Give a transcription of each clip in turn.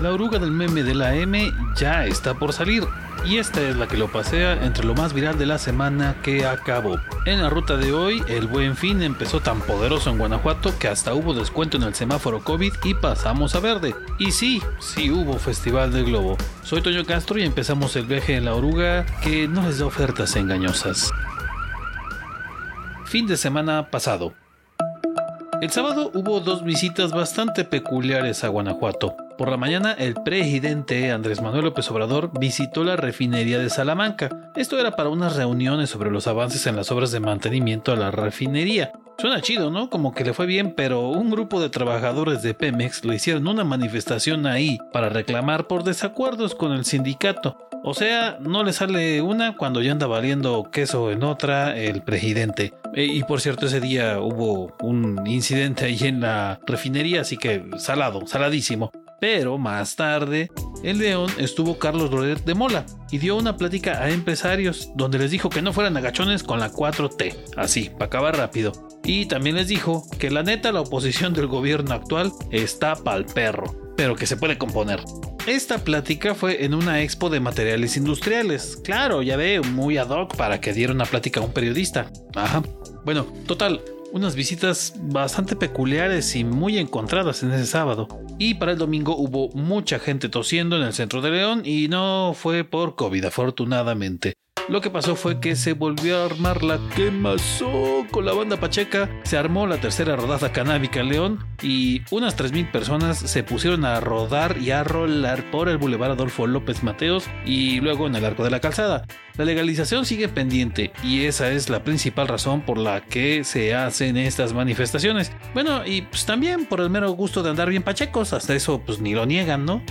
La oruga del meme de la M ya está por salir y esta es la que lo pasea entre lo más viral de la semana que acabó. En la ruta de hoy, el buen fin empezó tan poderoso en Guanajuato que hasta hubo descuento en el semáforo COVID y pasamos a verde. Y sí, sí hubo Festival del Globo. Soy Toño Castro y empezamos el viaje en la oruga que no les da ofertas engañosas. Fin de semana pasado. El sábado hubo dos visitas bastante peculiares a Guanajuato. Por la mañana, el presidente Andrés Manuel López Obrador visitó la refinería de Salamanca. Esto era para unas reuniones sobre los avances en las obras de mantenimiento a la refinería. Suena chido, ¿no? Como que le fue bien, pero un grupo de trabajadores de Pemex le hicieron una manifestación ahí para reclamar por desacuerdos con el sindicato. O sea, no le sale una cuando ya anda valiendo queso en otra el presidente. E, y por cierto, ese día hubo un incidente ahí en la refinería, así que salado, saladísimo. Pero más tarde, en León estuvo Carlos Loret de Mola y dio una plática a empresarios donde les dijo que no fueran agachones con la 4T, así, para acabar rápido. Y también les dijo que la neta la oposición del gobierno actual está pa'l perro, pero que se puede componer. Esta plática fue en una expo de materiales industriales. Claro, ya ve, muy ad hoc para que diera una plática a un periodista. Ajá. Bueno, total, unas visitas bastante peculiares y muy encontradas en ese sábado. Y para el domingo hubo mucha gente tosiendo en el centro de León y no fue por COVID, afortunadamente. Lo que pasó fue que se volvió a armar la quemazón con la banda Pacheca, se armó la tercera rodada canábica León y unas 3.000 personas se pusieron a rodar y a rolar por el Boulevard Adolfo López Mateos y luego en el Arco de la Calzada. La legalización sigue pendiente y esa es la principal razón por la que se hacen estas manifestaciones. Bueno, y pues también por el mero gusto de andar bien pachecos, hasta eso pues ni lo niegan, ¿no?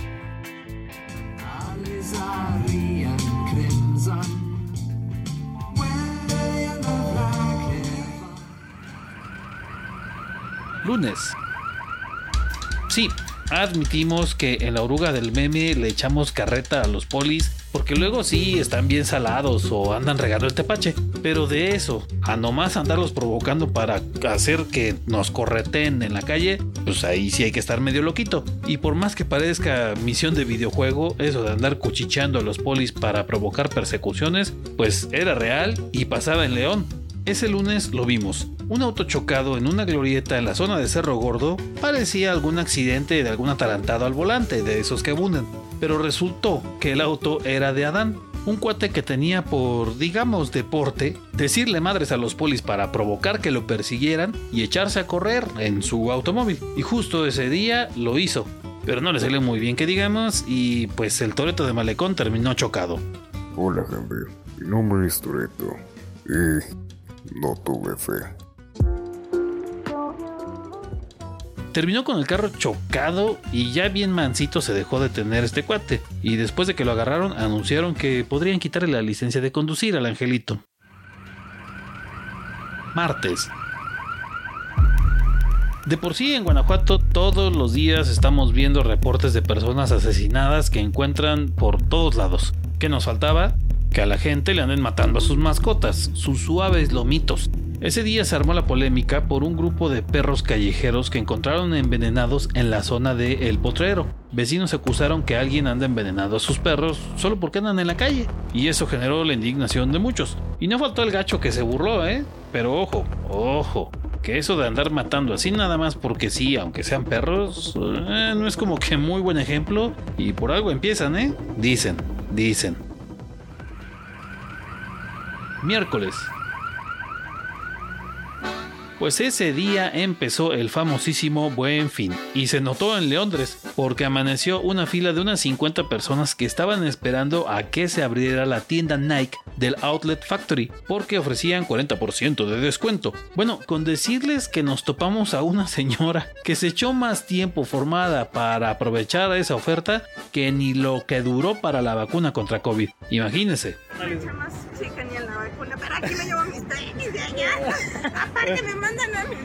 Sí, admitimos que en la oruga del meme le echamos carreta a los polis porque luego sí están bien salados o andan regando el tepache. Pero de eso, a nomás andarlos provocando para hacer que nos correten en la calle, pues ahí sí hay que estar medio loquito. Y por más que parezca misión de videojuego, eso de andar cuchicheando a los polis para provocar persecuciones, pues era real y pasaba en León. Ese lunes lo vimos. Un auto chocado en una glorieta en la zona de Cerro Gordo parecía algún accidente de algún atarantado al volante, de esos que abundan. Pero resultó que el auto era de Adán, un cuate que tenía por, digamos, deporte, decirle madres a los polis para provocar que lo persiguieran y echarse a correr en su automóvil. Y justo ese día lo hizo. Pero no le salió muy bien que digamos y pues el Toreto de Malecón terminó chocado. Hola, gente. Mi nombre es Toreto. Y no tuve fe. Terminó con el carro chocado y ya bien mansito se dejó de tener este cuate. Y después de que lo agarraron, anunciaron que podrían quitarle la licencia de conducir al angelito. Martes. De por sí en Guanajuato todos los días estamos viendo reportes de personas asesinadas que encuentran por todos lados. ¿Qué nos faltaba? que a la gente le anden matando a sus mascotas, sus suaves lomitos. Ese día se armó la polémica por un grupo de perros callejeros que encontraron envenenados en la zona de El Potrero. Vecinos acusaron que alguien anda envenenado a sus perros solo porque andan en la calle, y eso generó la indignación de muchos. Y no faltó el gacho que se burló, ¿eh? Pero ojo, ojo, que eso de andar matando así nada más porque sí, aunque sean perros, eh, no es como que muy buen ejemplo, y por algo empiezan, ¿eh? Dicen, dicen. Miércoles. Pues ese día empezó el famosísimo Buen Fin y se notó en Londres porque amaneció una fila de unas 50 personas que estaban esperando a que se abriera la tienda Nike del Outlet Factory porque ofrecían 40% de descuento. Bueno, con decirles que nos topamos a una señora que se echó más tiempo formada para aprovechar esa oferta que ni lo que duró para la vacuna contra COVID. Imagínense. Mis tenis de allá. Aparte me mandan a mi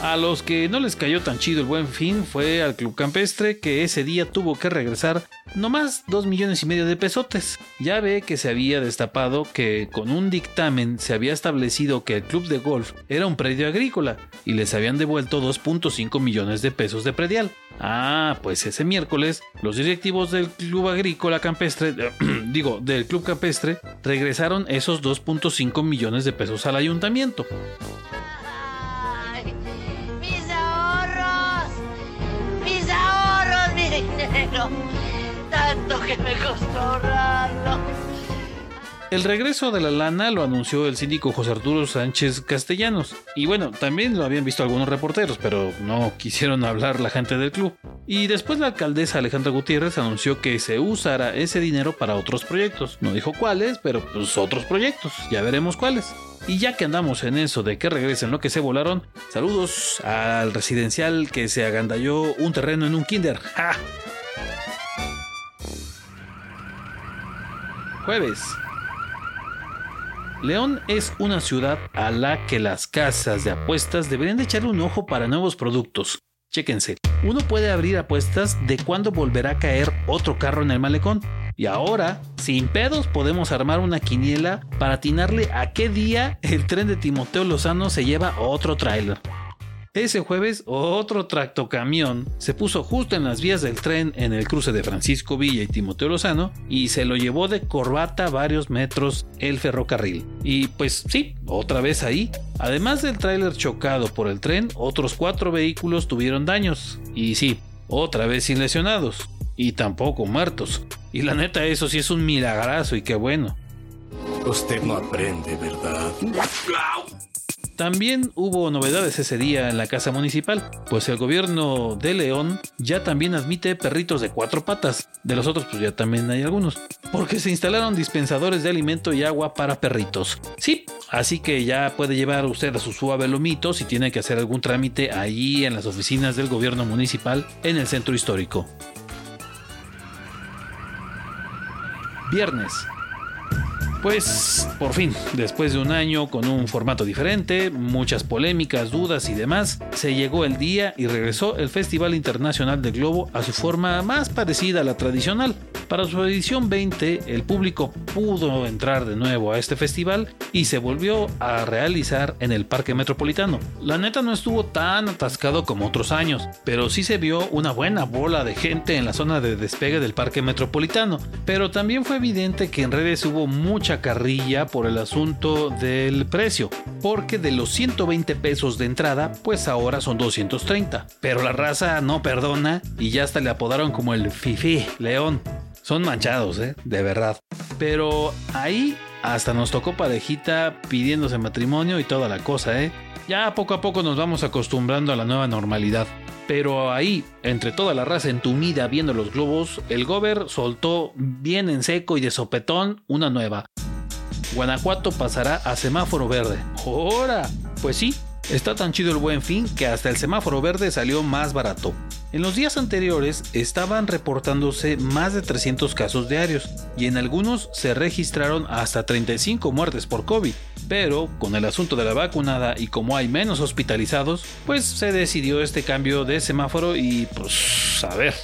A los que no les cayó tan chido el buen fin fue al Club Campestre que ese día tuvo que regresar nomás dos millones y medio de pesotes. Ya ve que se había destapado que con un dictamen se había establecido que el club de golf era un predio agrícola y les habían devuelto 2.5 millones de pesos de predial. Ah, pues ese miércoles los directivos del club agrícola campestre, digo, del club campestre, regresaron esos 2.5 millones de pesos al ayuntamiento. Tanto que me costó ahorrarlo. El regreso de la lana lo anunció el síndico José Arturo Sánchez Castellanos. Y bueno, también lo habían visto algunos reporteros, pero no quisieron hablar la gente del club. Y después la alcaldesa Alejandra Gutiérrez anunció que se usará ese dinero para otros proyectos. No dijo cuáles, pero pues otros proyectos. Ya veremos cuáles. Y ya que andamos en eso de que regresen lo que se volaron, saludos al residencial que se agandalló un terreno en un kinder. ¡Ja! Jueves. León es una ciudad a la que las casas de apuestas deberían de echarle un ojo para nuevos productos. Chéquense, uno puede abrir apuestas de cuándo volverá a caer otro carro en el malecón. Y ahora, sin pedos, podemos armar una quiniela para atinarle a qué día el tren de Timoteo Lozano se lleva otro tráiler. Ese jueves, otro tractocamión se puso justo en las vías del tren en el cruce de Francisco Villa y Timoteo Lozano y se lo llevó de corbata varios metros el ferrocarril. Y pues sí, otra vez ahí. Además del tráiler chocado por el tren, otros cuatro vehículos tuvieron daños. Y sí, otra vez sin lesionados. Y tampoco muertos. Y la neta, eso sí es un milagrazo y qué bueno. Usted no aprende, ¿verdad? También hubo novedades ese día en la Casa Municipal, pues el gobierno de León ya también admite perritos de cuatro patas. De los otros, pues ya también hay algunos. Porque se instalaron dispensadores de alimento y agua para perritos. Sí, así que ya puede llevar usted a su suave lomito si tiene que hacer algún trámite allí en las oficinas del gobierno municipal en el centro histórico. Viernes. Pues por fin, después de un año con un formato diferente, muchas polémicas, dudas y demás, se llegó el día y regresó el Festival Internacional del Globo a su forma más parecida a la tradicional. Para su edición 20, el público pudo entrar de nuevo a este festival y se volvió a realizar en el Parque Metropolitano. La neta no estuvo tan atascado como otros años, pero sí se vio una buena bola de gente en la zona de despegue del Parque Metropolitano. Pero también fue evidente que en redes hubo mucha carrilla por el asunto del precio, porque de los 120 pesos de entrada, pues ahora son 230. Pero la raza no perdona y ya hasta le apodaron como el Fifi León. Son manchados, ¿eh? De verdad. Pero ahí hasta nos tocó parejita pidiéndose matrimonio y toda la cosa, ¿eh? Ya poco a poco nos vamos acostumbrando a la nueva normalidad. Pero ahí, entre toda la raza entumida viendo los globos, el Gober soltó bien en seco y de sopetón una nueva. Guanajuato pasará a semáforo verde. ¡Hora! Pues sí, está tan chido el buen fin que hasta el semáforo verde salió más barato. En los días anteriores estaban reportándose más de 300 casos diarios y en algunos se registraron hasta 35 muertes por COVID. Pero con el asunto de la vacunada y como hay menos hospitalizados, pues se decidió este cambio de semáforo y pues a ver,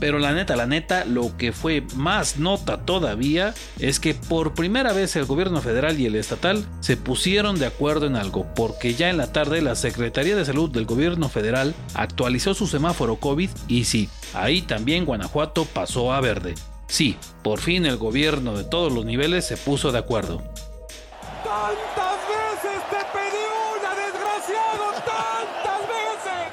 pero la neta, la neta, lo que fue más nota todavía es que por primera vez el gobierno federal y el estatal se pusieron de acuerdo en algo, porque ya en la tarde la Secretaría de Salud del gobierno federal actualizó su semáforo COVID y sí, ahí también Guanajuato pasó a verde. Sí, por fin el gobierno de todos los niveles se puso de acuerdo. ¡Tantas veces te pedí una, desgraciado! ¡Tantas veces!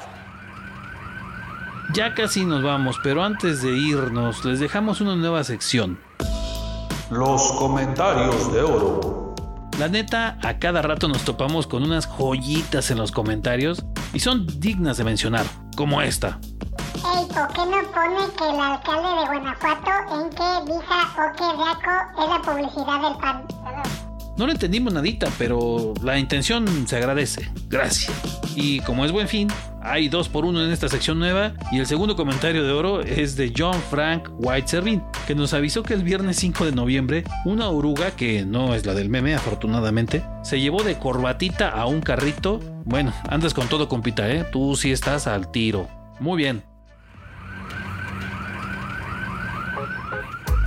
Ya casi nos vamos, pero antes de irnos les dejamos una nueva sección. Los comentarios de oro. La neta, a cada rato nos topamos con unas joyitas en los comentarios y son dignas de mencionar, como esta. Ey, ¿por qué no pone que el alcalde de Guanajuato en que Vija o que Riaco es la publicidad del PAN? No lo entendimos nadita, pero la intención se agradece. Gracias. Y como es buen fin, Hay dos por uno en esta sección nueva y el segundo comentario de oro es de John Frank White Servin, que nos avisó que el viernes 5 de noviembre una oruga, que no es la del meme afortunadamente, se llevó de corbatita a un carrito. Bueno, andas con todo compita, ¿eh? Tú sí estás al tiro. Muy bien.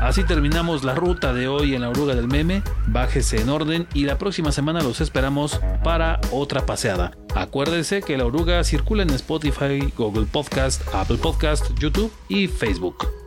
Así terminamos la ruta de hoy en la oruga del meme. Bájese en orden y la próxima semana los esperamos para otra paseada. Acuérdese que la oruga circula en Spotify, Google Podcast, Apple Podcast, YouTube y Facebook.